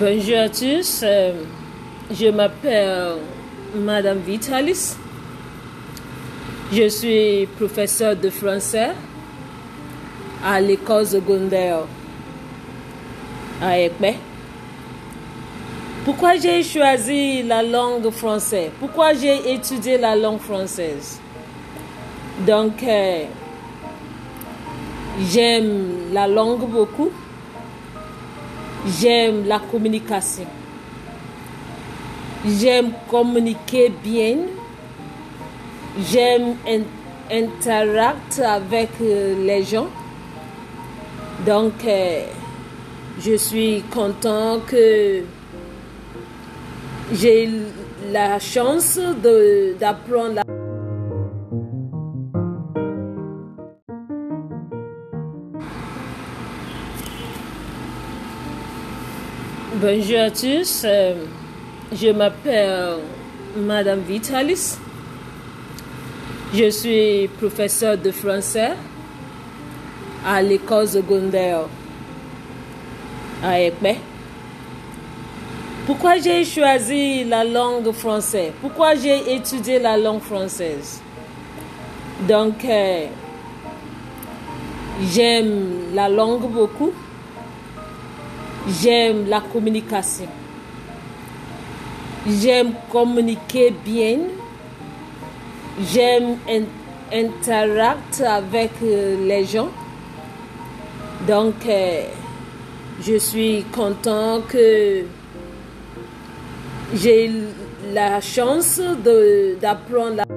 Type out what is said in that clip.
Bonjour à tous, euh, je m'appelle Madame Vitalis. Je suis professeur de français à l'école secondaire à. Pourquoi j'ai choisi la langue française? Pourquoi j'ai étudié la langue française? Donc, euh, j'aime la langue beaucoup. J'aime la communication. J'aime communiquer bien. J'aime interagir avec euh, les gens. Donc, euh, je suis content que j'ai la chance d'apprendre la Bonjour à tous, euh, je m'appelle Madame Vitalis. Je suis professeur de français à l'école secondaire à Ekpe. Pourquoi j'ai choisi la langue française? Pourquoi j'ai étudié la langue française? Donc, euh, j'aime la langue beaucoup. J'aime la communication. J'aime communiquer bien. J'aime interagir avec euh, les gens. Donc, euh, je suis content que j'ai la chance d'apprendre la